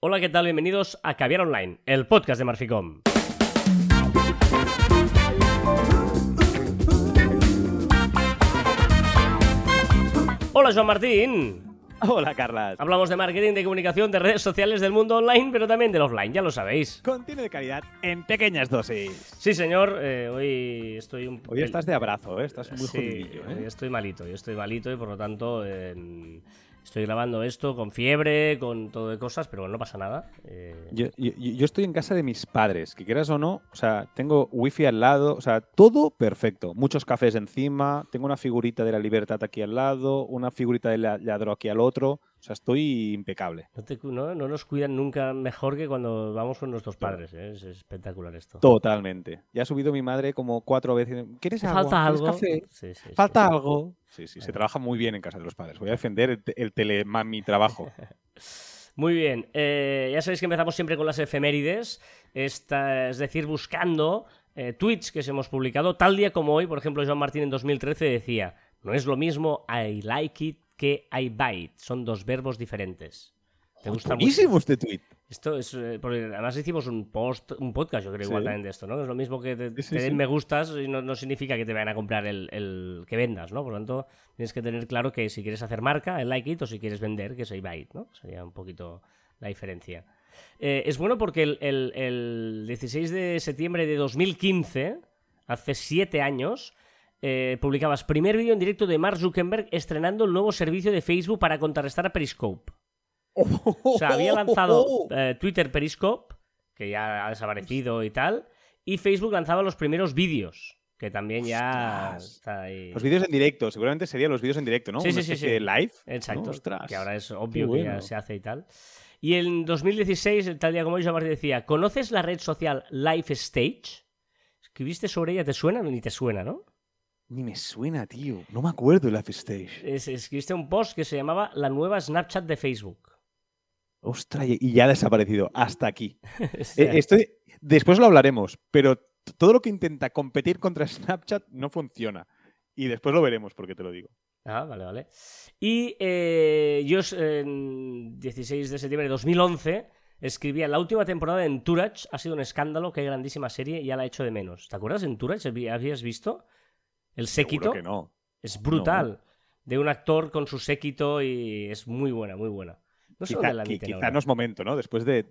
Hola, ¿qué tal? Bienvenidos a Caviar Online, el podcast de Marficom. Hola, Joan Martín. Hola, Carlas. Hablamos de marketing, de comunicación, de redes sociales, del mundo online, pero también del offline, ya lo sabéis. Contenido de calidad en pequeñas dosis. Sí, señor, eh, hoy estoy un Hoy estás de abrazo, ¿eh? estás muy Sí, jodidillo. hoy ¿eh? estoy malito, yo estoy malito y por lo tanto eh, estoy grabando esto con fiebre, con todo de cosas, pero bueno, no pasa nada. Eh, Yo, yo- estoy en casa de mis padres, que quieras o no, o sea, tengo wifi al lado, o sea, todo perfecto. Muchos cafés encima, tengo una figurita de la libertad aquí al lado, una figurita de la ladro aquí al otro, o sea, estoy impecable. no, te no- no nos cuidan nunca mejor que cuando vamos con nuestros padres, ¿eh? es espectacular esto. Totalmente. Ya ha subido mi madre como cuatro veces. ¿Quieres ¿Te agua? falta ¿Quieres algo? café? Sí, sí, sí. ¿Falta algo? Sí, sí, se trabaja muy bien en casa de los padres. Voy a defender el, el telemami trabajo. Muy bien, eh, ya sabéis que empezamos siempre con las efemérides, esta- es decir, buscando eh, tweets que se hemos publicado, tal día como hoy, por ejemplo, Joan Martín en 2013 decía, no es lo mismo I like it que I it, son dos verbos diferentes. ¿Te gusta mucho? Buenísimo este tweet. Esto es, eh, porque además hicimos un post, un podcast, yo creo, Sí. igual también de esto, ¿no? Es lo mismo que te, Sí, sí, te den sí. me gustas y no, no significa que te vayan a comprar el, el que vendas, ¿no? Por lo tanto, tienes que tener claro que si quieres hacer marca, el like it, o si quieres vender, que es el it, ¿no? Sería un poquito la diferencia. Eh, es bueno porque el, el- el 16 de septiembre de 2015, hace siete años, eh, publicabas primer vídeo en directo de Mark Zuckerberg estrenando el nuevo servicio de Facebook para contrarrestar a Periscope. O sea, había lanzado eh, Twitter Periscope, que ya ha desaparecido y tal, y Facebook lanzaba los primeros vídeos, que también ya Ostras. está ahí. Los vídeos en directo, seguramente serían los vídeos en directo, ¿no? Sí, Una sí, sí, live. Exacto, ¿no? Que ahora es obvio que ya se hace y tal. Y en 2016, el tal día como hoy, Joan Martín decía, ¿conoces la red social Life Stage? ¿Escribiste sobre ella? ¿Te suena? Ni te suena, ¿no? Ni me suena, tío. No me acuerdo Life Stage. Es- escribiste un post que se llamaba La nueva Snapchat de Facebook. Ostras, y ya ha desaparecido. Hasta aquí. Eh, estoy... Después lo hablaremos, pero todo lo que intenta competir contra Snapchat no funciona. Y después lo veremos, porque te lo digo. Ah, vale, vale. Y eh, yo en 16 de septiembre de 2011 escribía la última temporada de Entourage ha sido un escándalo, qué grandísima serie, ya la he hecho de menos. ¿Te acuerdas de Entourage? ¿Habí- ¿Habías visto? El séquito Seguro que no. es brutal. De un actor con su séquito y es muy buena, muy buena. No sé Quizá, dónde la quizá ahora. no es momento, ¿no? Después de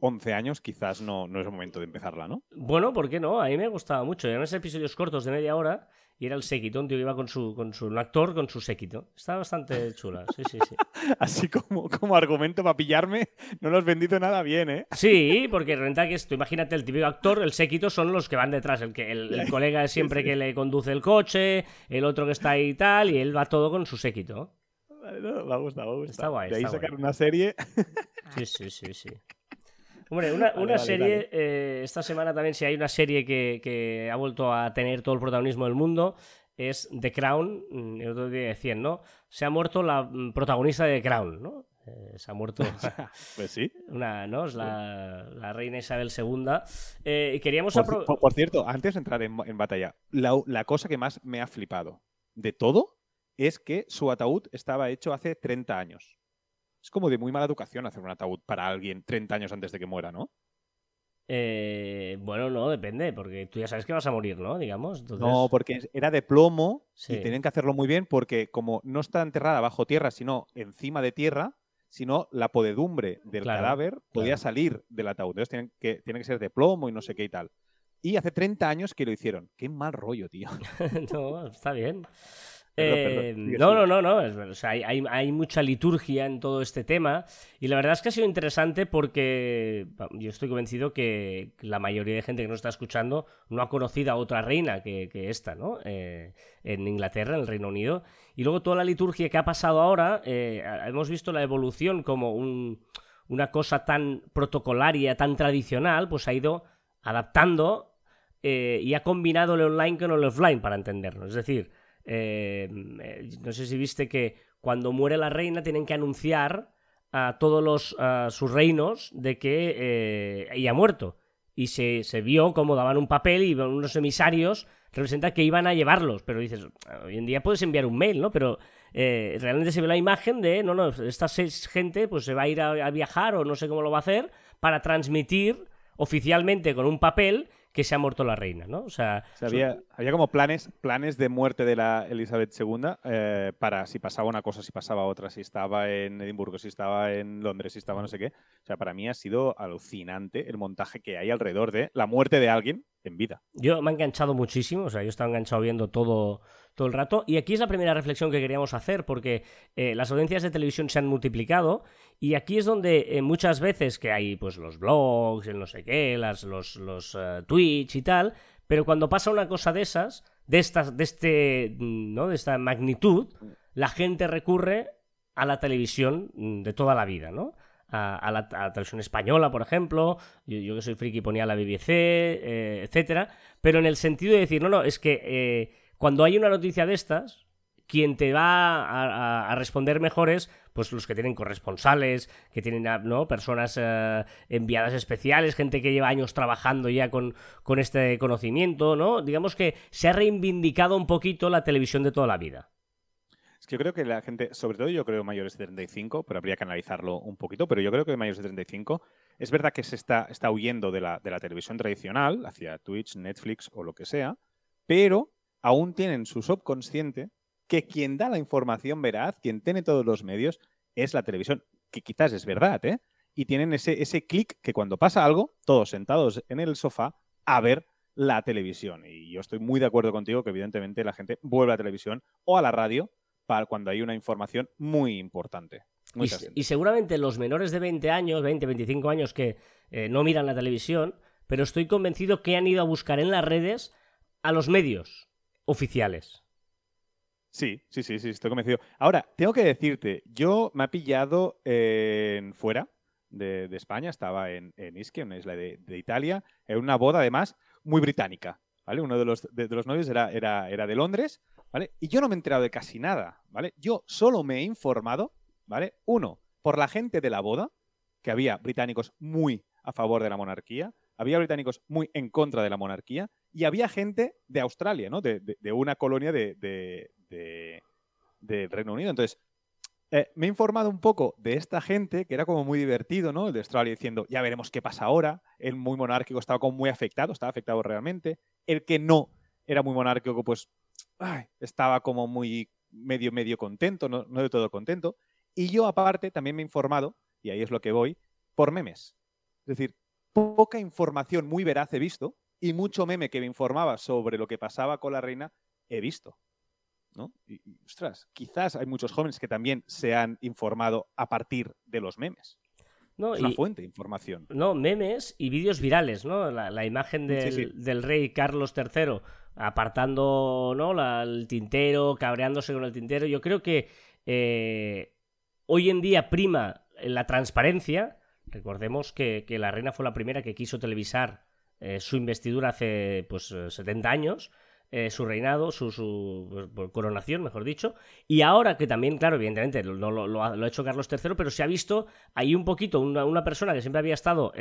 11 años, quizás no, no es el momento de empezarla, ¿no? Bueno, ¿por qué no? A mí me gustaba mucho. Eran esos episodios cortos de media hora y era el séquito, un tío que iba con su, con su un actor con su séquito. Estaba bastante chula, sí, sí, sí. Así como, como argumento para pillarme, no lo has vendido nada bien, ¿eh? Sí, porque renta que esto, imagínate, el típico actor, el séquito son los que van detrás, el que el, el colega es siempre que le conduce el coche, el otro que está ahí y tal, y él va todo con su séquito. No, me ha gustado, me ha gustado. Está guay, De ahí está sacar guay. una serie. Sí, sí, sí, sí. Hombre, una, Vale, una vale, serie, eh, esta semana también, si hay una serie que, que ha vuelto a tener todo el protagonismo del mundo, es The Crown. Mm, El otro día decían, ¿no? Se ha muerto la mm, protagonista de The Crown, ¿no? Eh, se ha muerto Pues sí. una, ¿no? Es la, la reina Isabel II. Eh, y queríamos Por, por- por cierto, antes de entrar en, en batalla, la, la cosa que más me ha flipado de todo es que su ataúd estaba hecho hace 30 años. Es como de muy mala educación hacer un ataúd para alguien 30 años antes de que muera, ¿no? Eh, bueno, no, depende, porque tú ya sabes que vas a morir, ¿no? Digamos. Entonces... No, porque era de plomo Sí. y tenían que hacerlo muy bien porque como no está enterrada bajo tierra, sino encima de tierra, sino la podedumbre del Claro, cadáver podía claro. salir del ataúd. Entonces tienen que, tiene que ser de plomo y no sé qué y tal. Y hace 30 años que lo hicieron. Qué mal rollo, tío. no, está bien. Eh, no, no, no, no. o sea, hay, hay- mucha liturgia en todo este tema y la verdad es que ha sido interesante porque yo estoy convencido que la mayoría de gente que nos está escuchando no ha conocido a otra reina que, que esta, ¿no? Eh, en Inglaterra, en el Reino Unido. Y luego toda la liturgia que ha pasado ahora, eh, hemos visto la evolución como un- una cosa tan protocolaria, tan tradicional, pues ha ido adaptando y ha combinado el online con el offline para entendernos. Es decir, eh, eh, no sé si viste que cuando muere la reina tienen que anunciar a todos los, sus reinos de que eh, ha muerto. Y se, se vio como daban un papel y unos emisarios representa que iban a llevarlos. Pero dices, hoy en día puedes enviar un mail, ¿no? Pero eh, realmente se ve la imagen de, no, no, esta gente pues se va a ir a viajar o no sé cómo lo va a hacer para transmitir oficialmente con un papel que se ha muerto la reina, ¿no? O sea, había, como planes, planes de muerte de la Elizabeth II eh, para si pasaba una cosa, si pasaba otra, si estaba en Edimburgo, si estaba en Londres, si estaba no sé qué. O sea, para mí ha sido alucinante el montaje que hay alrededor de la muerte de alguien en vida. Yo me he enganchado muchísimo, o sea, yo estaba enganchado viendo todo, todo el rato. Y aquí es la primera reflexión que queríamos hacer, porque eh, las audiencias de televisión se han multiplicado y aquí es donde eh, muchas veces que hay pues los blogs, el no sé qué, las, los, los uh, Twitch y tal, pero cuando pasa una cosa de esas, de estas, de este, mm, ¿no? de esta magnitud, la gente recurre a la televisión mm, de toda la vida, ¿no? A, la, televisión española, por ejemplo, yo, que soy friki ponía la BBC, eh, etcétera, pero en el sentido de decir, no, no, es que cuando hay una noticia de estas, quien te va a, responder mejor es pues los que tienen corresponsales, que tienen ¿no? personas eh, enviadas especiales, gente que lleva años trabajando ya con, con, este conocimiento, ¿no? Digamos que se ha reivindicado un poquito la televisión de toda la vida. Yo creo que la gente, sobre todo yo creo mayores de 35, pero habría que analizarlo un poquito, pero yo creo que mayores de 35 es verdad que se está, está huyendo de la, de la televisión tradicional hacia Twitch, Netflix o lo que sea, pero aún tienen su subconsciente que quien da la información veraz, quien tiene todos los medios, es la televisión, que quizás es verdad, ¿eh? Y tienen ese, ese clic que cuando pasa algo, todos sentados en el sofá a ver la televisión. Y yo estoy muy de acuerdo contigo que evidentemente la gente vuelve a la televisión o a la radio para cuando hay una información muy importante. y, seguramente los menores de 20 años, 20, 25 años que eh, no miran la televisión, pero estoy convencido que han ido a buscar en las redes a los medios oficiales. Sí, sí, sí, sí, estoy convencido. Ahora, tengo que decirte, yo me ha pillado en fuera de, España, estaba en, en Ischia, una isla de, Italia, en una boda además muy británica, ¿vale? Uno de los, de, los novios era, era, era de Londres, Y yo no me he enterado de casi nada, ¿vale? Yo solo me he informado, ¿vale? Uno, por la gente de la boda, que había británicos muy a favor de la monarquía, había británicos muy en contra de la monarquía, y había gente de Australia, ¿no? De, una colonia de, Reino Unido. Entonces, eh, me he informado un poco de esta gente, que era como muy divertido, ¿no? El de Australia diciendo, ya veremos qué pasa ahora. El muy monárquico estaba como muy afectado, estaba afectado realmente. El que no era muy monárquico, pues estaba como muy medio, medio contento, no, no de todo contento. Y yo aparte también me he informado, y ahí es lo que voy, por memes. Es decir, poca información muy veraz he visto, y mucho meme que me informaba sobre lo que pasaba con la reina he visto. ¿no? Y, ostras, quizás hay muchos jóvenes que también se han informado a partir de los memes. No, es una fuente de información. No, memes y vídeos virales, ¿no? La, imagen del, rey Carlos III apartando ¿no? el tintero, cabreándose con el tintero. Yo creo que eh, hoy en día prima la transparencia. Recordemos que, la reina fue la primera que quiso televisar eh, su investidura hace pues 70 eh, años, su reinado, su, pues, coronación, mejor dicho, y ahora que también, claro, evidentemente no lo, ha, hecho Carlos III, pero se ha visto ahí un poquito una, persona que siempre había estado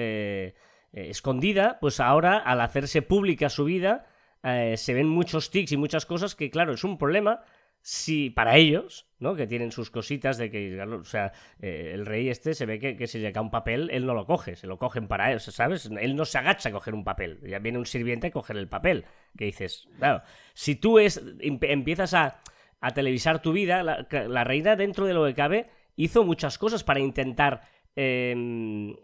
escondida, pues ahora al hacerse pública su vida, se ven muchos tics y muchas cosas que, claro, es un problema si para ellos, ¿no? Que tienen sus cositas de que, eh, el rey este se ve que, que si llega un papel, él no lo coge, se lo cogen para él, ¿sabes? Él no se agacha a coger un papel, ya viene un sirviente a coger el papel. Que dices, claro, si tú es, empiezas a, a televisar tu vida, la, reina dentro de lo que cabe hizo muchas cosas para intentar em,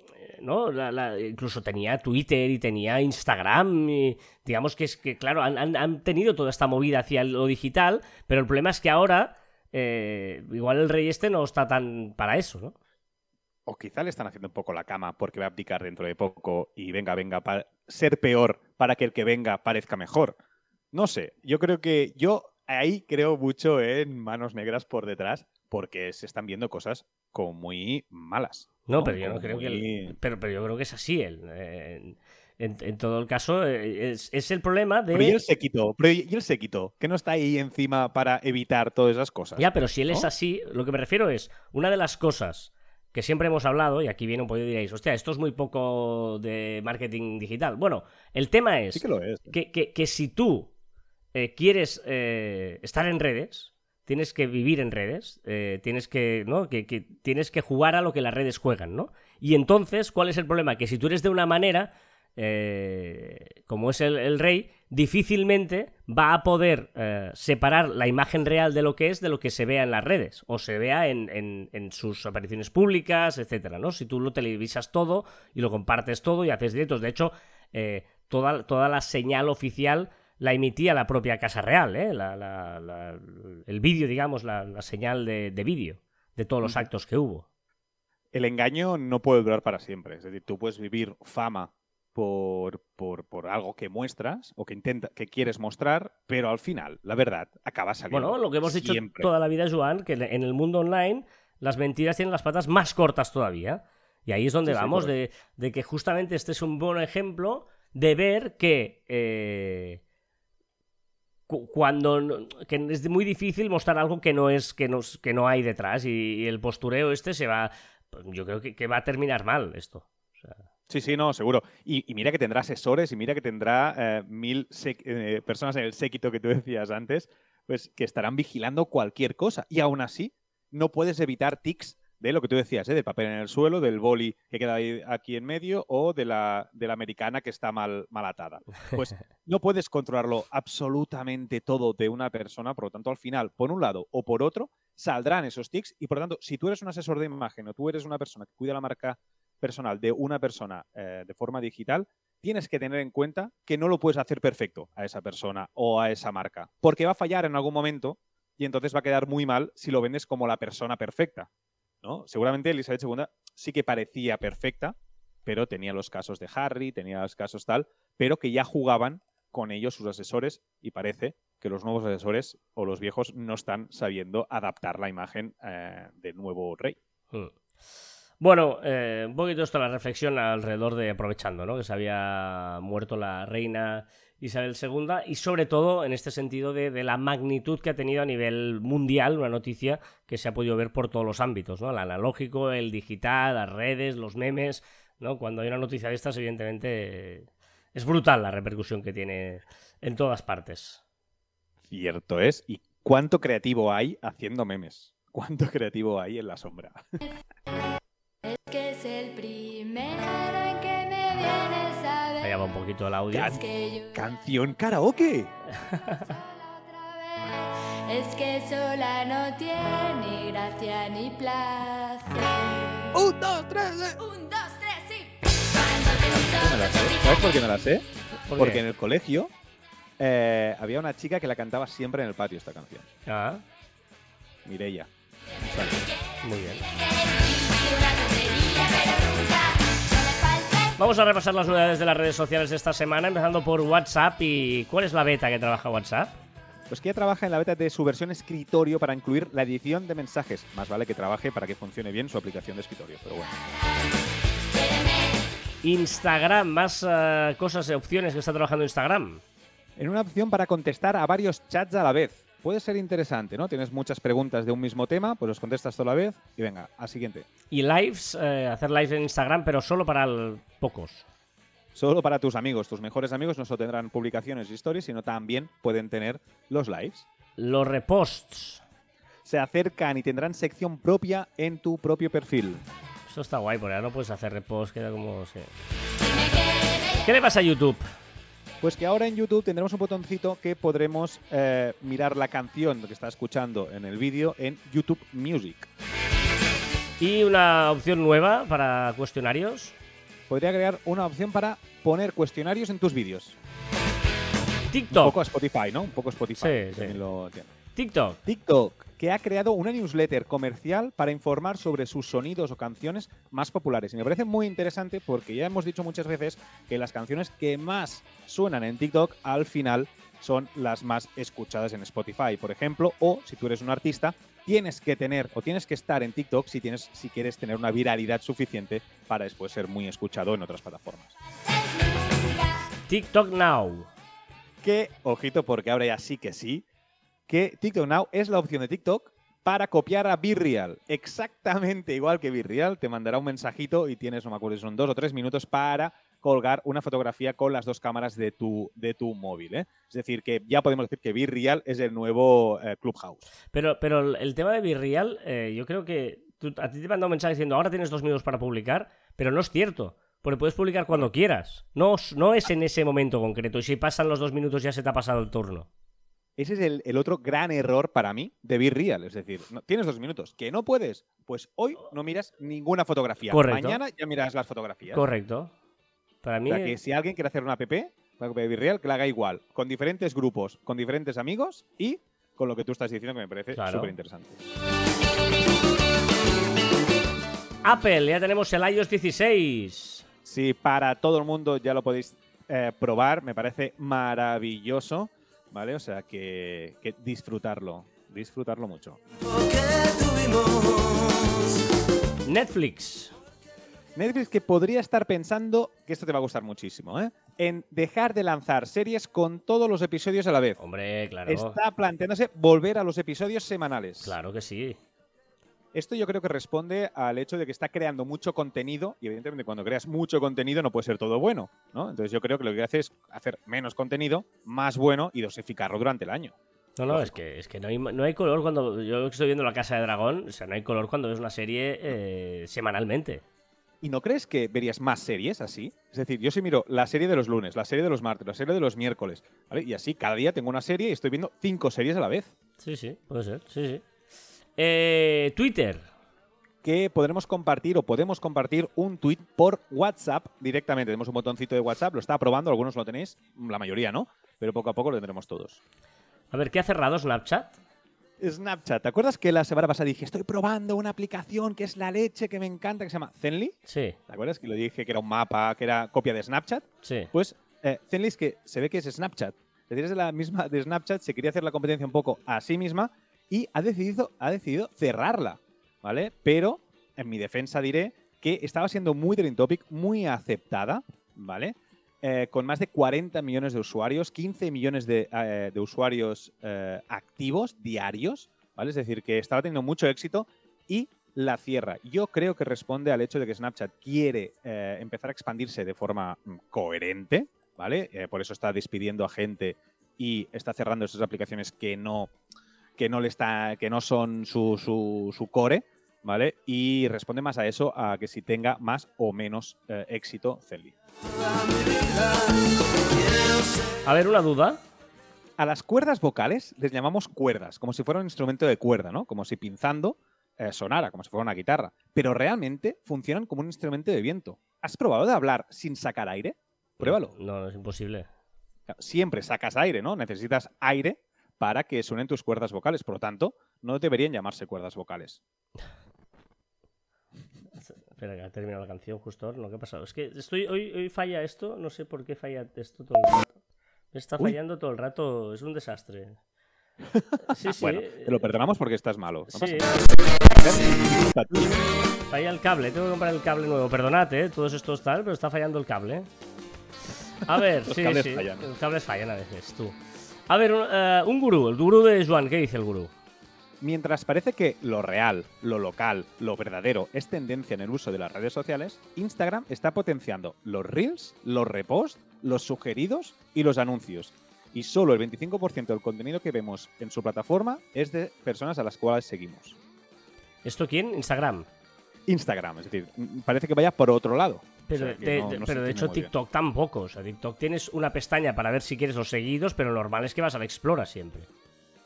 incluso tenía Twitter y tenía Instagram. Y digamos que es que, claro, han, tenido toda esta movida hacia lo digital, pero el problema es que ahora, eh, igual el rey este no está tan para eso, ¿no? O quizá le están haciendo un poco la cama porque va a abdicar dentro de poco y venga, venga, para ser peor para que el que venga parezca mejor. No sé, yo creo que yo ahí creo mucho en manos negras por detrás porque se están viendo cosas como muy malas. No, pero yo no creo que. Pero, pero yo creo que es así. El, en, todo el caso, eh, es, el problema de. Pero y él se quitó, pero y él se quitó, que no está ahí encima para evitar todas esas cosas. Ya, pero si él es así, lo que me refiero es, una de las cosas que siempre hemos hablado, y aquí viene un poco y diréis, hostia, esto es muy poco de marketing digital. Bueno, el tema es, que, lo es. que, que, si tú eh, quieres eh, estar en redes, tienes que vivir en redes, eh, tienes que, ¿no? Que, que tienes que jugar a lo que las redes juegan, ¿no? Y entonces, ¿cuál es el problema? Que si tú eres de una manera, eh, como es el, el rey, difícilmente va a poder eh, separar la imagen real de lo que es de lo que se vea en las redes o se vea en, en- en sus apariciones públicas, etcétera, ¿no? Si tú lo televisas todo y lo compartes todo y haces directos, de hecho, eh, toda, toda la señal oficial la emitía la propia Casa Real, ¿eh? La- la- la- el vídeo, digamos, la, señal de, de vídeo de todos los actos que hubo. El engaño no puede durar para siempre. Es decir, tú puedes vivir fama por, por, por algo que muestras o que, intenta, que quieres mostrar, pero al final, la verdad, acaba saliendo. Bueno, lo que hemos dicho siempre. toda la vida, Joan, que en el mundo online las mentiras tienen las patas más cortas todavía. Y ahí es donde Sí, sí, vamos, de, de que justamente este es un buen ejemplo de ver que eh, cuando que es muy difícil mostrar algo que no es que no, que no hay detrás y, el postureo este se va pues yo creo que, va a terminar mal esto Sí, sí, no, seguro. Y, mira que tendrá asesores y mira que tendrá eh, mil eh, personas en el séquito que tú decías antes, pues que estarán vigilando cualquier cosa. Y aún así, no puedes evitar tics de lo que tú decías, ¿eh? del papel en el suelo, del boli que queda ahí, aquí en medio o de la, de la americana que está mal, mal atada. Pues no puedes controlarlo absolutamente todo de una persona, por lo tanto, al final, por un lado o por otro, saldrán esos tics y por lo tanto, si tú eres un asesor de imagen o tú eres una persona que cuida la marca personal de una persona eh, de forma digital, tienes que tener en cuenta que no lo puedes hacer perfecto a esa persona o a esa marca, porque va a fallar en algún momento y entonces va a quedar muy mal si lo vendes como la persona perfecta. Seguramente Elizabeth II sí que parecía perfecta, pero tenía los casos de Harry, tenía los casos tal, pero que ya jugaban con ellos sus asesores y parece que los nuevos asesores o los viejos no están sabiendo adaptar la imagen eh, del nuevo rey. Mm. Bueno, eh, un poquito esto la reflexión alrededor de aprovechando, ¿no? Que se había muerto la reina Isabel II y sobre todo en este sentido de, de la magnitud que ha tenido a nivel mundial, una noticia que se ha podido ver por todos los ámbitos, ¿no? El analógico, el digital, las redes, los memes, ¿no? Cuando hay una noticia de estas, evidentemente es brutal la repercusión que tiene en todas partes. Cierto es. ¿Y cuánto creativo hay haciendo memes? ¿Cuánto creativo hay en la sombra? Es que es el un poquito el audio. Yo ¡Canción karaoke! Es que sola no tiene gracia ni placer. ¡Un, dos, tres! eh! Un, dos, tres, sí. Cuando te No me la sé. ¿Sabes por qué no la sé? ¿Por Porque en el colegio eh, había una chica que la cantaba siempre en el patio esta canción. Ah, Mireia. muy bien. Vamos a repasar las novedades de las redes sociales de esta semana, empezando por WhatsApp. ¿Y cuál es la beta que trabaja WhatsApp? Pues que ella trabaja en la beta de su versión escritorio para incluir la edición de mensajes. Más vale que trabaje para que funcione bien su aplicación de escritorio. Pero bueno. Instagram, más eh, cosas, opciones que está trabajando Instagram. En una opción para contestar a varios chats a la vez. Puede ser interesante, ¿no? Tienes muchas preguntas de un mismo tema, pues los contestas toda la vez y venga, al siguiente. Y lives, eh, hacer lives en Instagram, pero solo para el- pocos. Solo para tus amigos. Tus mejores amigos no solo tendrán publicaciones y stories, sino también pueden tener los lives. Los reposts. Se acercan y tendrán sección propia en tu propio perfil. Eso está guay, porque ahora no puedes hacer reposts, queda como... ¿Qué le pasa a YouTube? Pues que ahora en YouTube tendremos un botoncito que podremos eh, mirar la canción que está escuchando en el vídeo en YouTube Music. Y una opción nueva para cuestionarios. Podría crear una opción para poner cuestionarios en tus vídeos. Un TikTok. poco a Spotify, ¿no? Un poco Spotify. Sí, sí. también lo tiene. TikTok. TikTok, que ha creado una newsletter comercial para informar sobre sus sonidos o canciones más populares. Y me parece muy interesante porque ya hemos dicho muchas veces que las canciones que más suenan en TikTok al final son las más escuchadas en Spotify, por ejemplo, o si tú eres un artista, tienes que tener o tienes que estar en TikTok si tienes si quieres tener una viralidad suficiente para después ser muy escuchado en otras plataformas. TikTok Now. Que, ojito, porque ahora ya sí que sí, que TikTok Now es la opción de TikTok para copiar a Virreal. Exactamente igual que Virreal, te mandará un mensajito y tienes, no me acuerdo, si son dos o tres minutos para colgar una fotografía con las dos cámaras de tu, de tu móvil. ¿eh? Es decir, que ya podemos decir que Virreal es el nuevo eh, Clubhouse. Pero, pero el tema de Virreal, eh, yo creo que tú- a ti te mandan un mensaje diciendo ahora tienes dos minutos para publicar, pero no es cierto. Porque puedes publicar cuando quieras. No, no es en ese momento concreto. Y si pasan los dos minutos ya se te ha pasado el turno. Ese es el, el otro gran error para mí de Virreal. Es decir, no- tienes dos minutos. ¿Que no puedes? Pues hoy no miras ninguna fotografía. Correcto. Mañana ya miras las fotografías. Correcto. Para O mí. sea, que si alguien quiere hacer una app, una app de Virreal, que la haga igual, con diferentes grupos, con diferentes amigos y con lo que tú estás diciendo, que me parece Claro. súper interesante. Apple, ya tenemos el iOS 16. Sí, para todo el mundo ya lo podéis eh, probar, me parece maravilloso, ¿vale? O sea, que, que disfrutarlo, disfrutarlo mucho. Netflix. Netflix que podría estar pensando, que esto te va a gustar muchísimo, ¿eh? En dejar de lanzar series con todos los episodios a la vez. Hombre, claro. Está planteándose volver a los episodios semanales. Claro que sí. Esto yo creo que responde al hecho de que está creando mucho contenido y evidentemente cuando creas mucho contenido no puede ser todo bueno, ¿no? Entonces yo creo que lo que hace es hacer menos contenido, más bueno y dosificarlo durante el año. No, no, es que, es que no, hay, no hay color cuando. Yo estoy viendo La Casa de Dragón, o sea, no hay color cuando ves una serie eh, semanalmente. ¿Y no crees que verías más series así? Es decir, yo sí miro la serie de los lunes, la serie de los martes, la serie de los miércoles, ¿vale? Y así cada día tengo una serie y estoy viendo cinco series a la vez. Sí, sí, puede ser, sí, sí. Eh, Twitter. que podremos compartir o podemos compartir un tweet por WhatsApp directamente. Tenemos un botoncito de WhatsApp, lo está probando, algunos lo tenéis, la mayoría no, pero poco a poco lo tendremos todos. A ver, ¿qué ha cerrado Snapchat? Snapchat, ¿te acuerdas que la semana pasada dije, estoy probando una aplicación que es la leche, que me encanta, que se llama Zenly? Sí, ¿Te acuerdas que lo dije que era un mapa, que era copia de Snapchat? sí. Pues eh, Zenly es que se ve que es Snapchat. Es decir, es de la misma de Snapchat, se quería hacer la competencia un poco a sí misma y ha decidido, ha decidido cerrarla, ¿vale? Pero, en mi defensa diré que estaba siendo muy trending topic, muy aceptada, ¿vale? Eh, con más de 40 millones de usuarios, 15 millones de, eh, usuarios eh, activos diarios, ¿vale? Es decir, que estaba teniendo mucho éxito y la cierra. Yo creo que responde al hecho de que Snapchat quiere empezar a expandirse de forma mm, coherente, ¿vale? Por eso está despidiendo a gente y está cerrando esas aplicaciones que no, que no le está, que no son su, su, su core, ¿vale? Y responde más a eso, a que si tenga más o menos eh, éxito Zenly. A ver, una duda. A las cuerdas vocales les llamamos cuerdas, como si fuera un instrumento de cuerda, ¿no? Como si pinzando eh, sonara, como si fuera una guitarra. Pero realmente funcionan como un instrumento de viento. ¿Has probado de hablar sin sacar aire? Pruébalo. No, no es imposible. Siempre sacas aire, ¿no? Necesitas aire para que suenen tus cuerdas vocales. Por lo tanto, no deberían llamarse cuerdas vocales. Espera, que ha terminado la canción justo ahora. No, ¿qué ha pasado? Es que estoy, hoy, hoy falla esto. No sé por qué falla esto todo el rato. Me está Uy. fallando todo el rato. Es un desastre. Sí, sí. Bueno, te lo perdonamos porque estás malo. No Sí, falla el cable. Tengo que comprar el cable nuevo. Perdonad, ¿eh? Todos estos tal, pero está fallando el cable. A ver, Los sí, cables sí. fallan. Los cables fallan a veces, tú. A ver, un, un gurú. El gurú de Juan. ¿Qué dice el gurú? Mientras parece que lo real, lo local, lo verdadero es tendencia en el uso de las redes sociales, Instagram está potenciando los reels, los reposts, los sugeridos y los anuncios. Y solo el 25% del contenido que vemos en su plataforma es de personas a las cuales seguimos. ¿Esto quién? Instagram. Instagram, es decir, m- parece que vaya por otro lado. Pero, O sea, que de, no- de- no se pero de entiende hecho. TikTok tampoco. O sea, TikTok tienes una pestaña para ver si quieres los seguidos, pero lo normal es que vas al Explora siempre.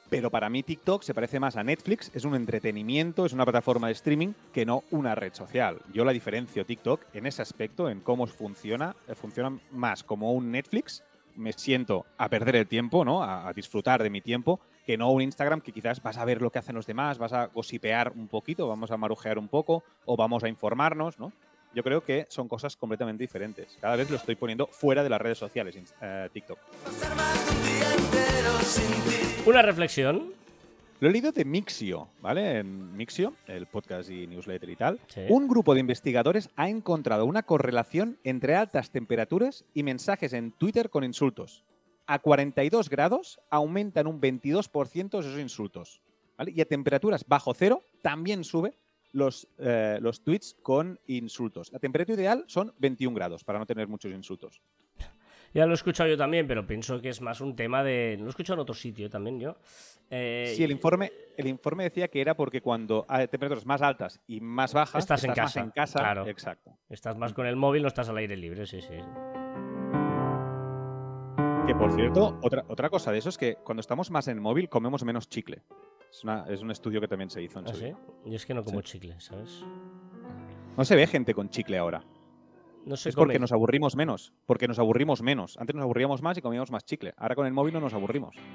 Pero para mí TikTok se parece más a Netflix, es un entretenimiento, es una plataforma de streaming que no una red social. Yo la diferencio TikTok en ese aspecto, en cómo funciona, eh, funciona más como un Netflix, me siento a perder el tiempo, ¿no? A, a disfrutar de mi tiempo, que no un Instagram que quizás vas a ver lo que hacen los demás, vas a gossipear un poquito, vamos a marujear un poco o vamos a informarnos, ¿no? Yo creo que son cosas completamente diferentes. Cada vez lo estoy poniendo fuera de las redes sociales, eh, TikTok. Una reflexión. Lo he leído de Mixio, ¿vale? En Mixio, el podcast y newsletter y tal. Sí. Un grupo de investigadores ha encontrado una correlación entre altas temperaturas y mensajes en Twitter con insultos. A 42 grados aumentan un 22% esos insultos. ¿vale? Y a temperaturas bajo cero también sube los, eh, los tweets con insultos. La temperatura ideal son 21 grados para no tener muchos insultos. Ya lo he escuchado yo también, pero pienso que es más un tema de. Lo he escuchado en otro sitio también yo. Eh, Sí, el informe, el informe decía que era porque cuando hay temperaturas más altas y más bajas, Estás en más casa, en casa. claro. Exacto. Estás más con el móvil, no estás al aire libre, sí, sí. Que por cierto, otra, otra cosa de eso es que cuando estamos más en el móvil comemos menos chicle. Es, una- es un estudio que también se hizo en ¿Ah, sí? Yo es que no como chicle, ¿sabes? No se ve gente con chicle ahora. No sé Es porque nos aburrimos menos. Porque nos aburrimos menos. Antes nos aburríamos más y comíamos más chicle. Ahora con el móvil no nos aburrimos.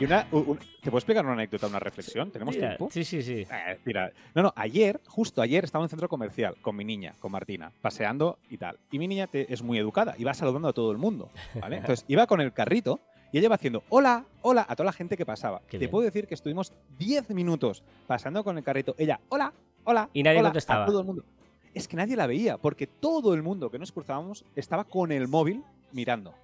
Y una- u- un- ¿Te puedo explicar una anécdota, una reflexión? ¿Tenemos Mira, tiempo? Sí, sí, sí. Eh, mira, no, no, ayer, justo ayer, estaba en un centro comercial con mi niña, con Martina, paseando y tal. Y mi niña te- es muy educada y va saludando a todo el mundo, ¿vale? Entonces iba con el carrito y ella iba haciendo hola, hola a toda la gente que pasaba. Qué te bien. puedo decir que estuvimos 10 minutos pasando con el carrito. Ella, hola, hola. Y nadie hola", contestaba. A todo el mundo. Es que nadie la veía, porque todo el mundo que nos cruzábamos estaba con el móvil mirando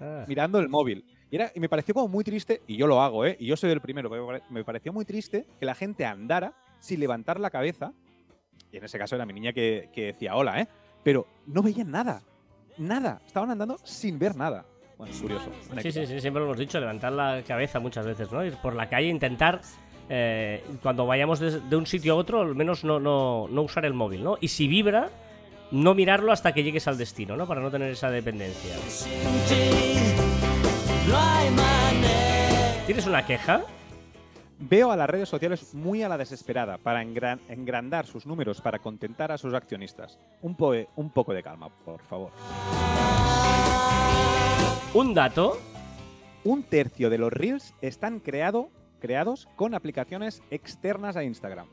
Ah. mirando el móvil. Y, era, y me pareció como muy triste, y yo lo hago, ¿eh? Y yo soy el primero, pero me pareció muy triste que la gente andara sin levantar la cabeza. Y en ese caso era mi niña que, que decía hola, ¿eh? Pero no veían nada. Nada. Estaban andando sin ver nada. Bueno, curioso. Sí, sí, sí, siempre lo hemos dicho, levantar la cabeza muchas veces, ¿no? Ir por la calle, intentar, eh, cuando vayamos de, de un sitio a otro, al menos no, no, no usar el móvil, ¿no? Y si vibra, no mirarlo hasta que llegues al destino, ¿no? Para no tener esa dependencia. ¿Tienes una queja? Veo a las redes sociales muy a la desesperada para engran- engrandar sus números para contentar a sus accionistas. Un, poe- un poco de calma, por favor. Un dato. Un tercio de los Reels están creado, creados con aplicaciones externas a Instagram.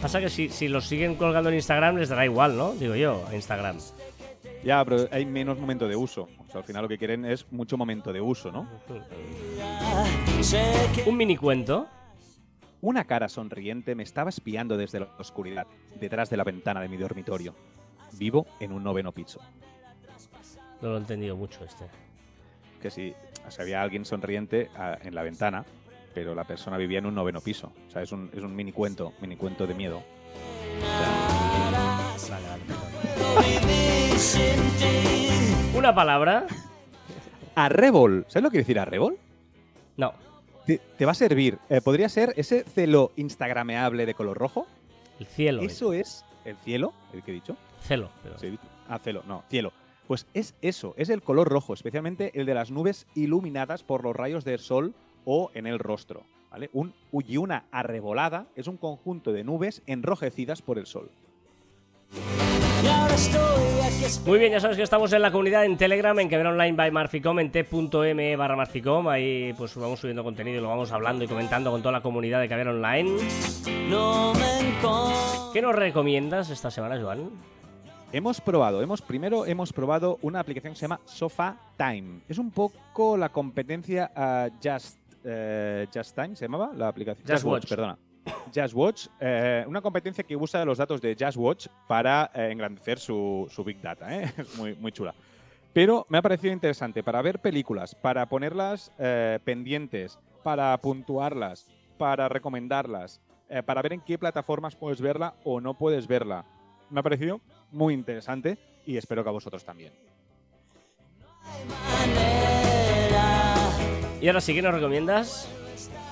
Pasa que si, si los siguen colgando en Instagram les dará igual, ¿no? Digo yo, a Instagram. Ya, pero hay menos momento de uso. O sea, al final lo que quieren es mucho momento de uso, ¿no? Un mini cuento. Una cara sonriente me estaba espiando desde la oscuridad, detrás de la ventana de mi dormitorio. Vivo en un noveno piso. No lo he entendido mucho este. Que si, o sea, había alguien sonriente ah, en la ventana, pero la persona vivía en un noveno piso. O sea, es un, es un mini cuento, mini cuento de miedo. Vale, vale, perdón. Una palabra. Arrebol. ¿Sabes lo que quiere decir arrebol? No. Te, te va a servir. Eh, Podría ser ese celo instagrameable de color rojo. El cielo. Eso es el cielo, el que he dicho. Celo. pero- Sí, ah, cielo, no, cielo. Pues es eso, es el color rojo, especialmente el de las nubes iluminadas por los rayos del sol o en el rostro. ¿vale? Un, y una arrebolada es un conjunto de nubes enrojecidas por el sol. Muy bien, ya sabes que estamos en la comunidad en Telegram, en Quever Online by Marficom, en t.me barra Marficom. Ahí pues vamos subiendo contenido y lo vamos hablando y comentando con toda la comunidad de Caber Online. ¿Qué nos recomiendas esta semana, Joan? Hemos probado, hemos primero hemos probado una aplicación que se llama Sofa Time. Es un poco la competencia a Just, eh, Just Time, ¿se llamaba la aplicación? Just Watch. perdona. Just Watch, eh, una competencia que usa los datos de Just Watch para eh, engrandecer su, su Big Data. ¿eh? Es muy, muy chula. Pero me ha parecido interesante para ver películas, para ponerlas pendientes, para puntuarlas, para recomendarlas, para ver en qué plataformas puedes verla o no puedes verla. Me ha parecido muy interesante y espero que a vosotros también. Y ahora sí, ¿qué nos recomiendas?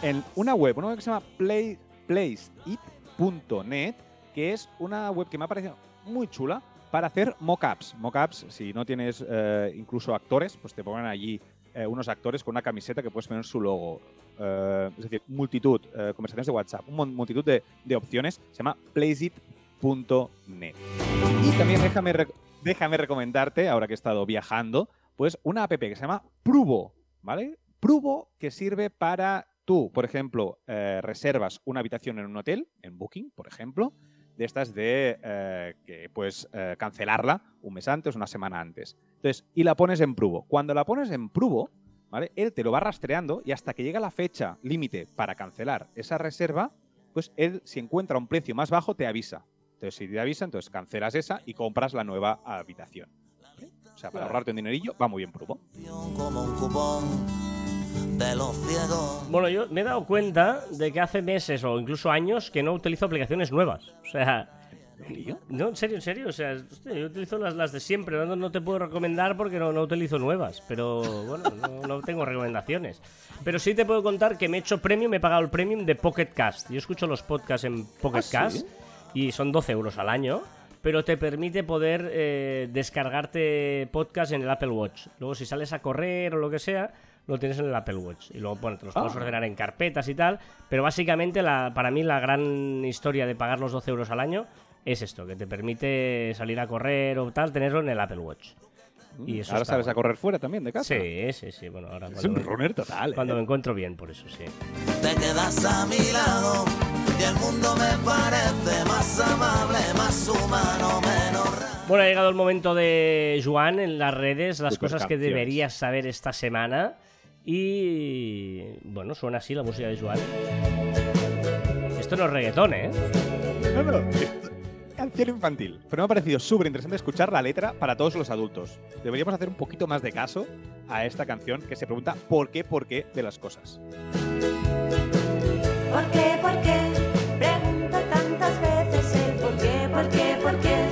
En una web, una web que se llama Play, placeit.net, que es una web que me ha parecido muy chula para hacer mockups. Mockups, si no tienes eh, incluso actores, pues te ponen allí eh, unos actores con una camiseta que puedes poner su logo. Eh, es decir, multitud, conversaciones de WhatsApp, un multitud de, de opciones. Se llama placeit.net. Y también déjame, déjame recomendarte, ahora que he estado viajando, pues una app que se llama Pruvo, ¿vale? Pruvo que sirve para tú, por ejemplo, eh, reservas una habitación en un hotel, en Booking, por ejemplo, de estas de eh, que puedes eh, cancelarla un mes antes, una semana antes. Entonces, y la pones en Pruvo. Cuando la pones en Pruvo, ¿vale? Él te lo va rastreando y hasta que llega la fecha límite para cancelar esa reserva, pues él, si encuentra un precio más bajo, te avisa. Entonces, si te avisa, entonces cancelas esa y compras la nueva habitación. ¿Vale? O sea, para ahorrarte un dinerillo, va muy bien Promo. Bueno, yo me he dado cuenta de que hace meses o incluso años que no utilizo aplicaciones nuevas. O sea, no, en serio, en serio. O sea, hostia, yo utilizo las, las de siempre. No, no te puedo recomendar porque no, no utilizo nuevas. Pero bueno, no, no tengo recomendaciones. Pero sí te puedo contar que me he hecho premium, me he pagado el premium de Pocket Cast. Yo escucho los podcasts en Pocket ¿Ah, sí? Y son 12 euros al año. Pero te permite poder eh, descargarte podcast en el Apple Watch. Luego, si sales a correr o lo que sea, lo tienes en el Apple Watch. Y luego, bueno, te los puedes Ah. ordenar en carpetas y tal. Pero básicamente, la, para mí, la gran historia de pagar los 12 euros al año es esto, que te permite salir a correr o tal, tenerlo en el Apple Watch. Y eso Ahora sales a correr fuera también de casa. Sí, sí, sí. Bueno, ahora Es cuando, un me, runner total. ¿eh? cuando me encuentro bien, por eso, sí. Te quedas a mi lado y el mundo me parece más amable, más humano, menos raro. Bueno, ha llegado el momento de Joan en las redes, las Super cosas que deberías saber esta semana. Y bueno, suena así la música de Joan. Esto no es reggaetón, ¿eh? No, no, esto- Canción infantil. Pero me ha parecido súper interesante escuchar la letra para todos los adultos. Deberíamos hacer un poquito más de caso a esta canción que se pregunta por qué, por qué de las cosas. ¿Por qué? ¿Por qué? Pregunto tantas veces el por qué, por qué, por qué.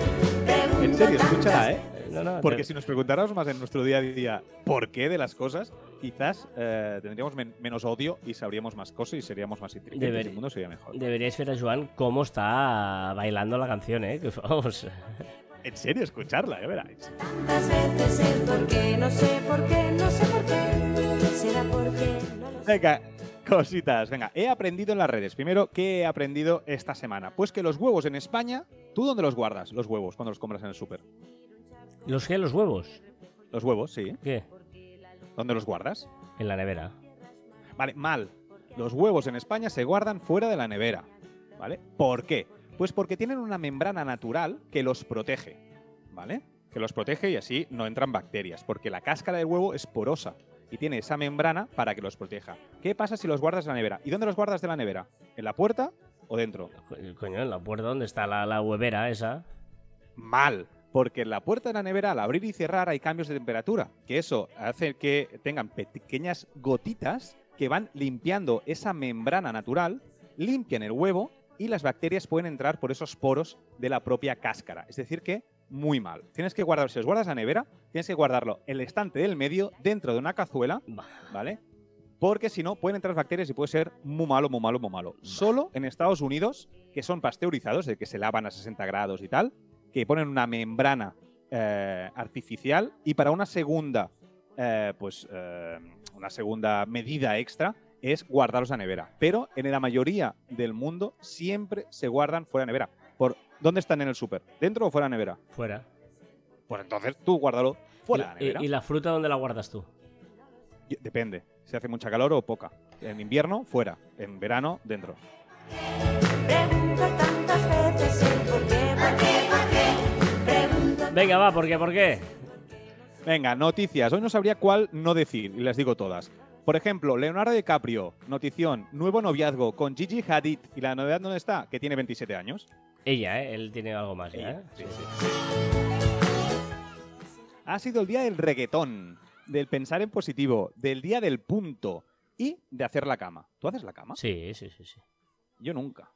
Pregunto En serio, escúchala, ¿eh? No, no, Porque si nos preguntáramos más en nuestro día a día por qué de las cosas, quizás eh, tendríamos men- menos odio y sabríamos más cosas y seríamos más inteligentes Debería- y el mundo sería mejor. deberíais ver a Joan cómo está bailando la canción, ¿eh? Que, vamos, En serio, escucharla, ya veráis. Tantas veces el por qué, no sé por qué, no sé por qué. Será porque no lo sé. Venga, cositas. Venga, he aprendido en las redes. Primero, ¿qué he aprendido esta semana? Pues que los huevos en España, ¿tú dónde los guardas? Los huevos, cuando los compras en el súper. ¿Los qué? ¿Los huevos? Los huevos, sí. ¿Qué? ¿Dónde los guardas? En la nevera. Vale, mal. Los huevos en España se guardan fuera de la nevera. ¿Vale? ¿Por qué? Pues porque tienen una membrana natural que los protege. ¿Vale? Que los protege y así no entran bacterias. Porque la cáscara del huevo es porosa y tiene esa membrana para que los proteja. ¿Qué pasa si los guardas en la nevera? ¿Y dónde los guardas de la nevera? ¿En la puerta o dentro? Co- Coño, en la puerta donde está la, la huevera esa. Mal. Porque en la puerta de la nevera, al abrir y cerrar, hay cambios de temperatura. Que eso hace que tengan pequeñas gotitas que van limpiando esa membrana natural, limpian el huevo y las bacterias pueden entrar por esos poros de la propia cáscara. Es decir, que muy mal. Tienes que guardar, si los guardas la nevera, tienes que guardarlo en el estante del medio, dentro de una cazuela. ¿vale? Porque si no, pueden entrar bacterias y puede ser muy malo, muy malo, muy malo. Solo en Estados Unidos, que son pasteurizados, de que se lavan a 60 grados y tal, que ponen una membrana eh, artificial y para una segunda, eh, pues, eh, una segunda medida extra es guardarlos en la nevera. Pero en la mayoría del mundo siempre se guardan fuera de nevera. ¿Por dónde están en el súper? ¿Dentro o fuera de nevera? Fuera. Pues entonces tú guárdalo fuera de la ¿Y, nevera. y la fruta dónde la guardas tú? Depende. Si hace mucha calor o poca. En invierno, fuera. En verano, dentro. Venga, va, ¿por qué? ¿Por qué? Venga, noticias. Hoy no sabría cuál no decir y les digo todas. Por ejemplo, Leonardo DiCaprio, notición, nuevo noviazgo con Gigi Hadid. ¿Y la novedad dónde está? Que tiene 27 años. Ella, ¿eh? Él tiene algo más ya, ¿eh? Sí, sí. Ha sido el día del reggaetón, del pensar en positivo, del día del punto y de hacer la cama. ¿Tú haces la cama? Sí, sí, sí, sí. Yo nunca.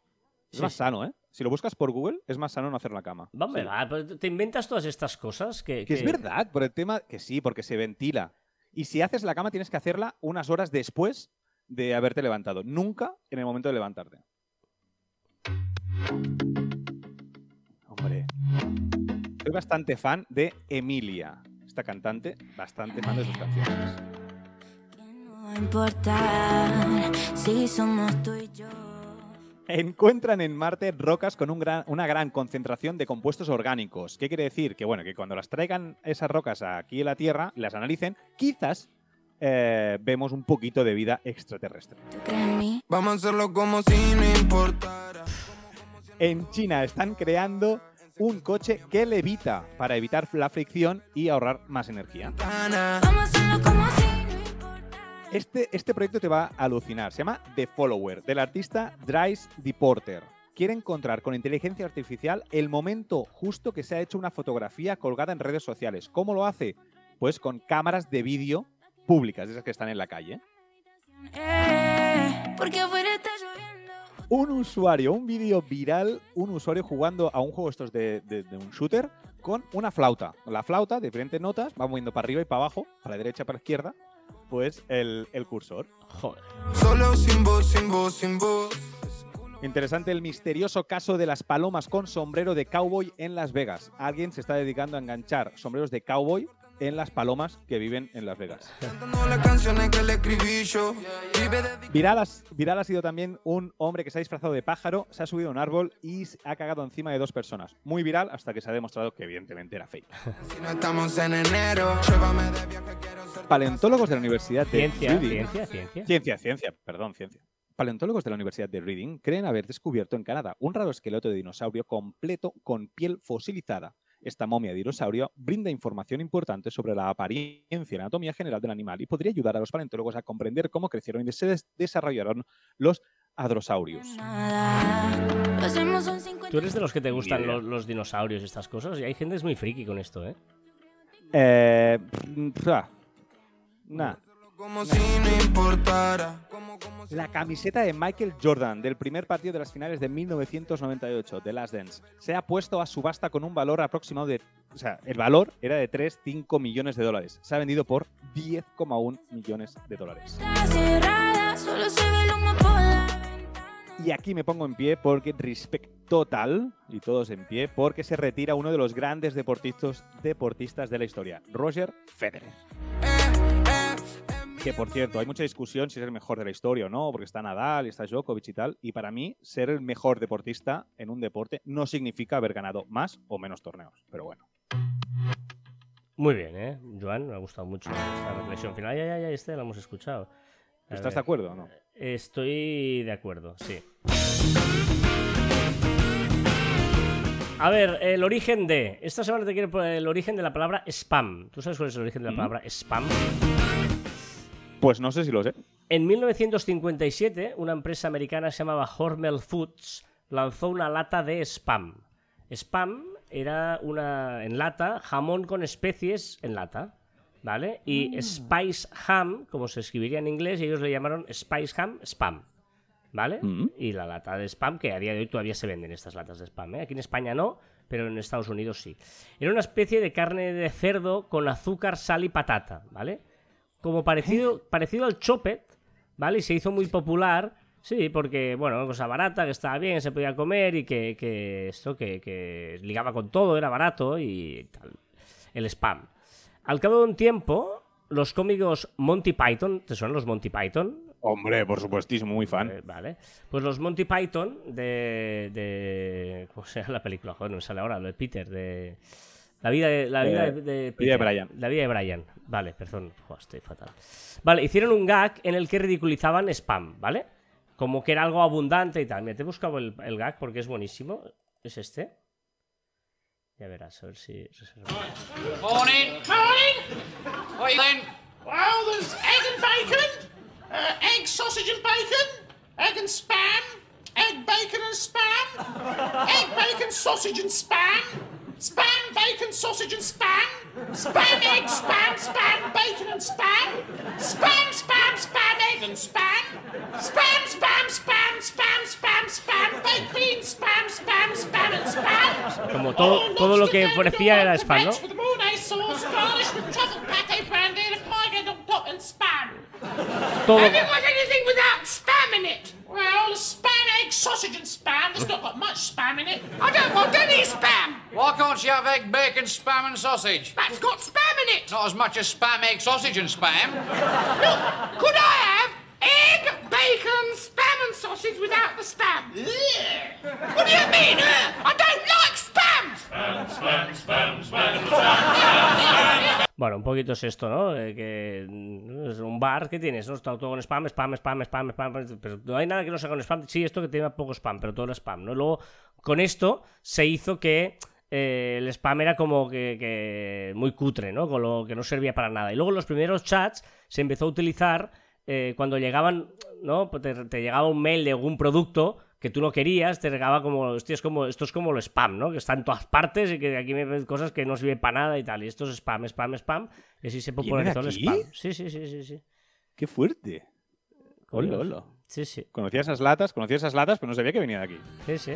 Es Sí, más sí. sano, ¿eh? Si lo buscas por Google, es más sano no hacer la cama. Vamos, Sí. va, pero te inventas todas estas cosas que... Que es verdad, por el tema que sí, porque se ventila. Y si haces la cama, tienes que hacerla unas horas después de haberte levantado. Nunca en el momento de levantarte. Hombre. Soy bastante fan de Emilia. Esta cantante, bastante fan de sus canciones. no importa si somos tú y yo. Encuentran en Marte rocas con un gran- una gran concentración de compuestos orgánicos. ¿Qué quiere decir? Que bueno, que cuando las traigan esas rocas aquí en la Tierra y las analicen, quizás eh, vemos un poquito de vida extraterrestre. Vamos a hacerlo como si no importara. En China están creando un coche que levita para evitar la fricción y ahorrar más energía. Vamos a hacerlo como si. Este, este proyecto te va a alucinar. Se llama The Follower, del artista Dries Deporter. quiere encontrar con inteligencia artificial el momento justo que se ha hecho una fotografía colgada en redes sociales. ¿Cómo lo hace? Pues con cámaras de vídeo públicas, esas que están en la calle. Un usuario, un vídeo viral, un usuario jugando a un juego estos de, de- de un shooter con una flauta. La flauta, de diferentes notas, va moviendo para arriba y para abajo, para la derecha para la izquierda, pues el, el cursor. Joder. Solo sin voz, sin voz, sin voz. Interesante el misterioso caso de las palomas con sombrero de cowboy en Las Vegas. Alguien se está dedicando a enganchar sombreros de cowboy en las palomas que viven en Las Vegas. Viral, has- viral ha sido también un hombre que se ha disfrazado de pájaro, se ha subido a un árbol y se ha cagado encima de dos personas. Muy viral hasta que se ha demostrado que evidentemente era fake. Paleontólogos de la Universidad de Ciencia, Reading. ciencia, ciencia. Ciencia, ciencia, perdón, ciencia. Paleontólogos de la Universidad de Reading creen haber descubierto en Canadá un raro esqueleto de dinosaurio completo con piel fosilizada. Esta momia de dinosaurio brinda información importante sobre la apariencia y anatomía general del animal y podría ayudar a los paleontólogos a comprender cómo crecieron y se des- desarrollaron los 50. Tú eres de los que te gustan los, los dinosaurios y estas cosas, y hay gente que es muy friki con esto, ¿eh? Eh, pf, nah. Como si no importara. La camiseta de Michael Jordan del primer partido de las finales de 1998, The Last Dance, se ha puesto a subasta con un valor aproximado de. O sea, el valor era de 3,5 millones de dólares. Se ha vendido por 10,1 millones de dólares. Y aquí me pongo en pie porque respect total, y todos en pie, porque se retira uno de los grandes deportistas, deportistas de la historia, Roger Federer. Que por cierto, hay mucha discusión si es el mejor de la historia o no, porque está Nadal y está Djokovic y tal. Y para mí, ser el mejor deportista en un deporte no significa haber ganado más o menos torneos. Pero bueno. Muy bien, ¿eh? Joan, me ha gustado mucho esta reflexión final. Ya, ya, ya, este lo hemos escuchado. A ¿Estás de acuerdo o no? Estoy de acuerdo, sí. A ver, el origen de. Esta semana te quiero poner el origen de la palabra spam. ¿Tú sabes cuál es el origen de la ¿Mm? palabra spam? Pues no sé si lo sé. En 1957, una empresa americana se llamaba Hormel Foods lanzó una lata de spam. Spam era una en lata, jamón con especies en lata, ¿vale? Y Spice Ham, como se escribiría en inglés, ellos le llamaron Spice Ham Spam, ¿vale? Mm. Y la lata de spam, que a día de hoy todavía se venden estas latas de spam, ¿eh? Aquí en España no, pero en Estados Unidos sí. Era una especie de carne de cerdo con azúcar, sal y patata, ¿vale? Como parecido, parecido al chopet, ¿vale? Y se hizo muy popular, sí, porque, bueno, una cosa barata, que estaba bien, se podía comer y que, que esto, que, que ligaba con todo, era barato y tal. El spam. Al cabo de un tiempo, los cómicos Monty Python, ¿te suenan los Monty Python? Hombre, por supuestísimo, muy fan. Eh, vale. Pues los Monty Python de, de. ¿Cómo se llama la película? Joder, no me sale ahora, lo de Peter, de. La vida de, la vida Eh, de, de vida de Peter. Brian. La vida de Brian. Vale, perdón. Joder, estoy fatal. Vale, hicieron un gag en el que ridiculizaban spam, ¿vale? Como que era algo abundante y tal. Mira, te he buscado el, el gag porque es buenísimo. ¿Es este? Ya verás, a ver si. Morning. Morning. What then? Well, there's egg and bacon, uh, egg, sausage and bacon, egg and spam, egg, bacon and spam, egg, bacon, sausage and spam, spam, bacon, sausage and spam, spam, egg, spam, spam, bacon and spam, spam, spam, spam, egg and spam, spam, spam, spam, spam, spam, spam, beans, spam, spam, spam and spam. Como todo, todo lo que ofrecía era spam, ¿no? With mayonnaise sauce, garnished with truffle pate brandy and a pie on top and spam. Todo. Have you got anything without spam in it? Well, a spam, egg, sausage and spam. There's not got much spam in it. I don't want any spam. Why can't you have egg, bacon, spam and sausage? That's got spam in it. Not as much as spam, egg, sausage and spam. Look, could I have egg, bacon, spam and sausage without the spam? What do you mean? I don't like spam. Bueno, un poquito es esto, ¿no? Que es un bar que tienes, ¿no? Está todo con spam, spam, spam, spam, spam, pero no hay nada que no sea con spam. Sí, esto que tiene poco spam, pero todo era spam, ¿no? Luego, con esto se hizo que eh, el spam era como que, que muy cutre, ¿no? Con lo que no servía para nada. Y luego los primeros chats se empezó a utilizar eh, cuando llegaban, ¿no? Pues Te, te llegaba un mail de algún producto que tú no querías, te regaba como, hostia, es como, esto es como el spam, ¿no? Que está en todas partes y que aquí me ven cosas que no sirven para nada y tal. Y esto es spam, spam, spam. Y así se popularizó el spam. Sí, sí, sí, sí, sí. ¡Qué fuerte! Hola, hola. Sí, sí, Conocía esas latas, conocía esas latas, pero no sabía que venía de aquí. sí, sí.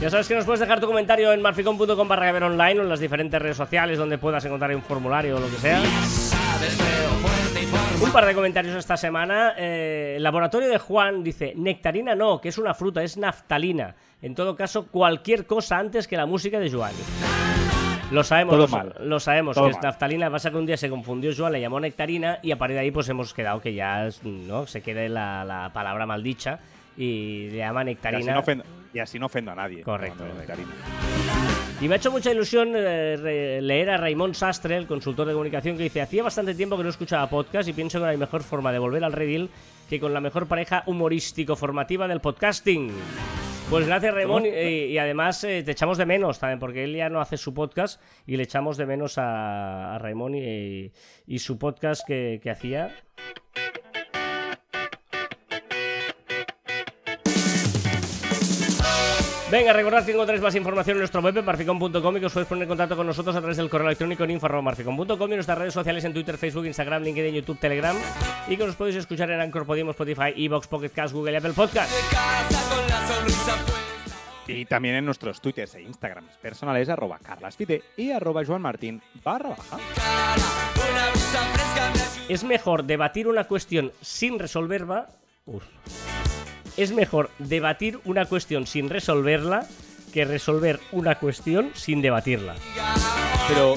Ya sabes que nos puedes dejar tu comentario en marficon.com barra ver online o en las diferentes redes sociales donde puedas encontrar un formulario o lo que sea. Un par de comentarios esta semana. Eh, el laboratorio de Juan dice: Nectarina no, que es una fruta, es naftalina. En todo caso, cualquier cosa antes que la música de Joan. Lo sabemos, lo, mal. lo sabemos, Todo que es naftalina. Pasa que un día se confundió Joan, le llamó nectarina y a partir de ahí pues hemos quedado que ya no se quede la, la palabra maldicha y le llama nectarina. no ofendo, y así no ofendo a nadie. Correcto. Y me ha hecho mucha ilusión eh, leer a Raymond Sastre, el consultor de comunicación, que dice: Hacía bastante tiempo que no escuchaba podcast y pienso que no hay mejor forma de volver al redil que con la mejor pareja humorístico-formativa del podcasting. Pues gracias, Raymond, y, y además eh, te echamos de menos también, porque él ya no hace su podcast y le echamos de menos a, a Raymond y, y su podcast que, que hacía. Venga, recordad que encontráis más información en nuestro web marficon.com y que os podéis poner en contacto con nosotros a través del correo electrónico en info.marficon.com y nuestras redes sociales en Twitter, Facebook, Instagram, LinkedIn, YouTube, Telegram y que os podéis escuchar en Anchor, Podimo, Spotify, Evox, Pocket Cast, Google y Apple Podcast. Y también en nuestros twitters e instagrams personales, arroba carlasfite y arroba joanmartin barra baja. Es mejor debatir una cuestión sin resolverla. Uf. Es mejor debatir una cuestión sin resolverla que resolver una cuestión sin debatirla. Pero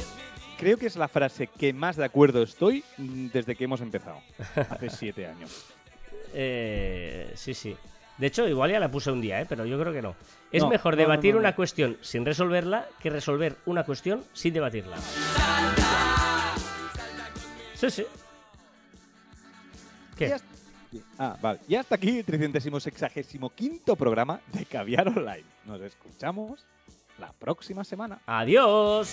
creo que es la frase que más de acuerdo estoy mm, desde que hemos empezado, hace siete años. Eh, sí, sí. De hecho, igual ya la puse un día, ¿eh? pero yo creo que no. Es No, mejor no, debatir no. una cuestión sin resolverla que resolver una cuestión sin debatirla. Sí, sí. ¿Qué? Ah, vale. Y hasta aquí el 365 programa de Caviar Online. Nos escuchamos la próxima semana. Adiós.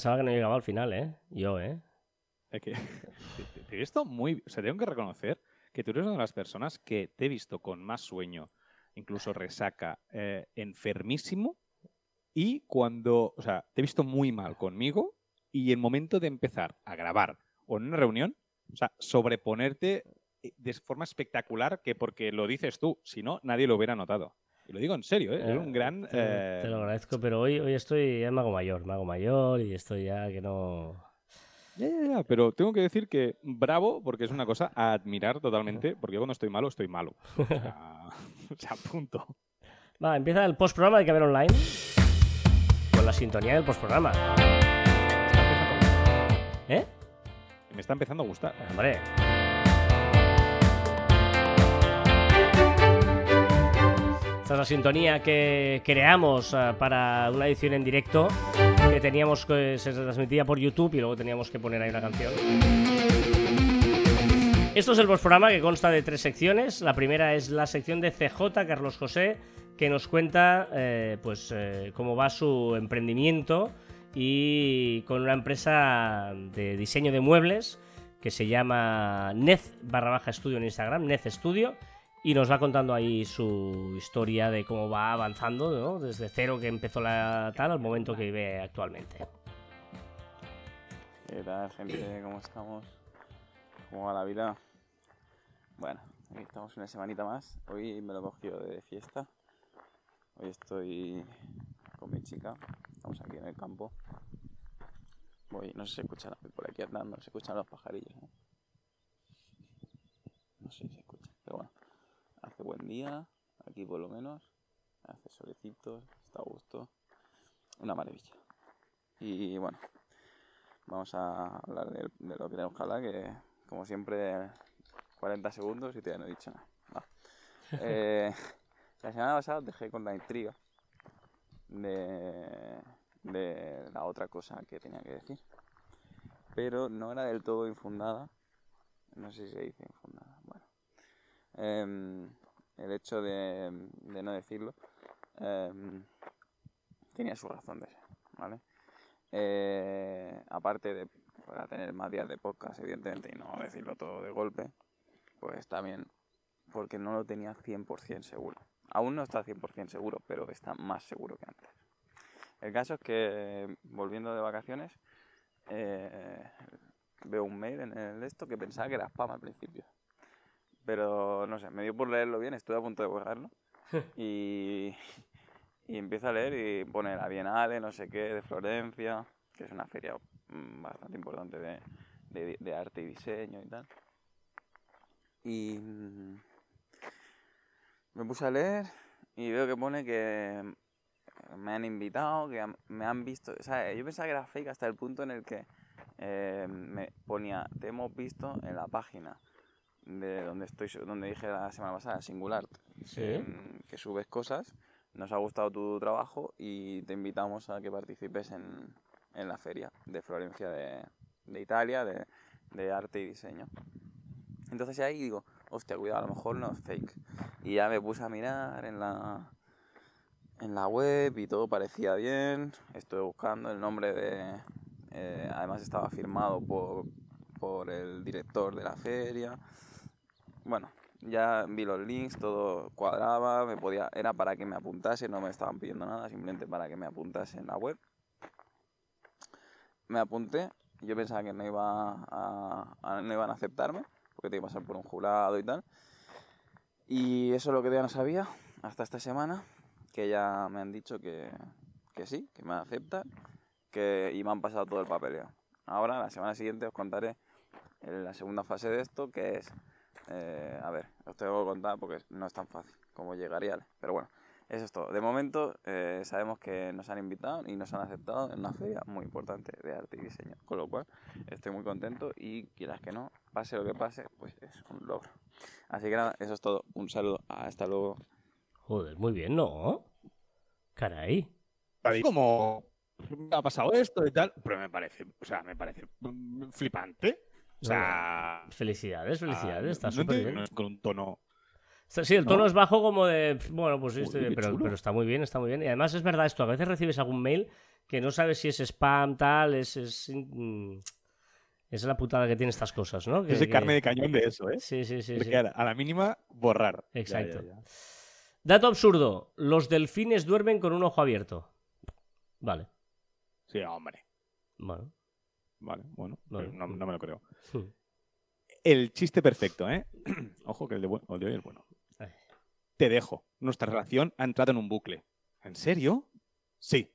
Pensaba que no llegaba al final, ¿eh? Yo, ¿eh? Que te, he visto muy... O sea, tengo que reconocer que tú eres una de las personas que te he visto con más sueño, incluso resaca, eh, enfermísimo, y cuando... O sea, te he visto muy mal conmigo, y el momento de empezar a grabar o en una reunión, o sea, sobreponerte de forma espectacular que porque lo dices tú, si no, nadie lo hubiera notado. Y lo digo en serio, ¿eh? Eh, un gran... Te, eh, te lo agradezco, pero hoy, hoy estoy ya mago mayor, mago mayor y estoy ya que no... Ya, ya, ya, pero tengo que decir que bravo, porque es una cosa a admirar totalmente, porque yo cuando estoy malo, estoy malo. O sea, o sea, punto. Va, empieza el postprograma de Caber Online. Con la sintonía del postprograma. ¿Eh? Me está empezando a gustar. Hombre. Esta es la sintonía que creamos eh, para una edición en directo que teníamos que se transmitía por YouTube y luego teníamos que poner ahí una canción. Esto es el programa que consta de tres secciones. La primera es la sección de CJ, Carlos José, que nos cuenta eh, pues eh, cómo va su emprendimiento y con una empresa de diseño de muebles que se llama Nez barra baja estudio en Instagram, Nez Studio, y nos va contando ahí su historia de cómo va avanzando, ¿no? desde cero que empezó la tal al momento que vive actualmente. ¿Qué tal, gente? ¿Cómo estamos? ¿Cómo va la vida? Bueno, aquí estamos una semanita más. Hoy me lo he cogido de fiesta. Hoy estoy con mi chica. Estamos aquí en el campo. Voy, no sé si escuchan por aquí andando, se escuchan los pajarillos. ¿no? No sé si se escuchan, pero bueno. Hace buen día, aquí por lo menos. Hace solecitos, está a gusto. Una maravilla. Y bueno, vamos a hablar de, de lo que tenemos que hablar, que como siempre 40 segundos y todavía no he dicho nada. Eh, la semana pasada os dejé con la intriga de, de la otra cosa que tenía que decir. Pero no era del todo infundada. No sé si se dice infundada. Bueno. Em, el hecho de, no decirlo em, tenía su razón de ser, ¿vale? Eh, aparte de para tener más días de podcast, evidentemente, y no decirlo todo de golpe, pues también porque no lo tenía 100% seguro. Aún no está 100% seguro, pero está más seguro que antes. El caso es que, volviendo de vacaciones, eh, veo un mail en el esto que pensaba que era spam al principio. Pero no sé, me dio por leerlo bien, estuve a punto de borrarlo. y, y empiezo a leer y pone la Bienale, no sé qué, de Florencia, que es una feria mm, bastante importante de, de- de arte y diseño y tal. Y mm, me puse a leer y veo que pone que me han invitado, que me han visto. O sea, yo pensaba que era fake hasta el punto en el que eh, me ponía, te hemos visto en la página de donde estoy, donde dije la semana pasada, Singular, Sí. que, que subes cosas, nos ha gustado tu trabajo y te invitamos a que participes en, en la feria de Florencia de, de Italia, de, de arte y diseño. Entonces ahí digo, hostia, cuidado, a lo mejor no es fake. Y ya me puse a mirar en la, en la web y todo parecía bien. Estuve buscando el nombre de... eh, además estaba firmado por, por el director de la feria. Bueno, ya vi los links, todo cuadraba, me podía, era para que me apuntase, no me estaban pidiendo nada, simplemente para que me apuntase en la web. Me apunté, yo pensaba que no, iba a, no iban a aceptarme, porque tenía que pasar por un jurado y tal. Y eso es lo que ya no sabía hasta esta semana, que ya me han dicho que, que sí, que me aceptan, que, y me han pasado todo el papeleo. Ahora, la semana siguiente, os contaré la segunda fase de esto, que es, eh, a ver, os tengo que contar porque no es tan fácil como llegaría, pero bueno, eso es todo. De momento eh, sabemos que nos han invitado y nos han aceptado en una feria muy importante de arte y diseño, con lo cual estoy muy contento y quieras que no, pase lo que pase, pues es un logro. Así que nada, eso es todo. Un saludo, hasta luego. Joder, muy bien, ¿no? Caray. Como me ha pasado esto y tal, pero me parece, o sea, me parece flipante. O sea, Felicidades, felicidades, ah, está no súper bien. con un tono. Sí, el tono ¿No? es bajo como de, bueno, pues sí, pero, pero está muy bien, está muy bien. Y además es verdad esto, a veces recibes algún mail que no sabes si es spam, tal, es... es mm, es la putada que tiene estas cosas, ¿no? Que- Es de que- carne de cañón de eso, ¿eh? Sí, sí, sí. Porque sí. a la- mínima, borrar. Ya, Exacto. ya, ya. Dato absurdo. Los delfines duermen con un ojo abierto. Vale. Sí, hombre. Bueno. Vale, bueno, Vale. no, no me lo creo. El chiste perfecto, ¿eh? Ojo que el de, el de hoy es bueno. Ay. Te dejo. Nuestra relación ha entrado en un bucle. ¿En serio? Sí.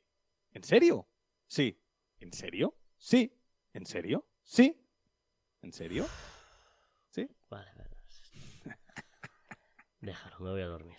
¿En serio? Sí. ¿En serio? Sí. ¿En serio? ¿Sí? ¿En serio? ¿Sí? Vale, vale. Déjalo, me voy a dormir.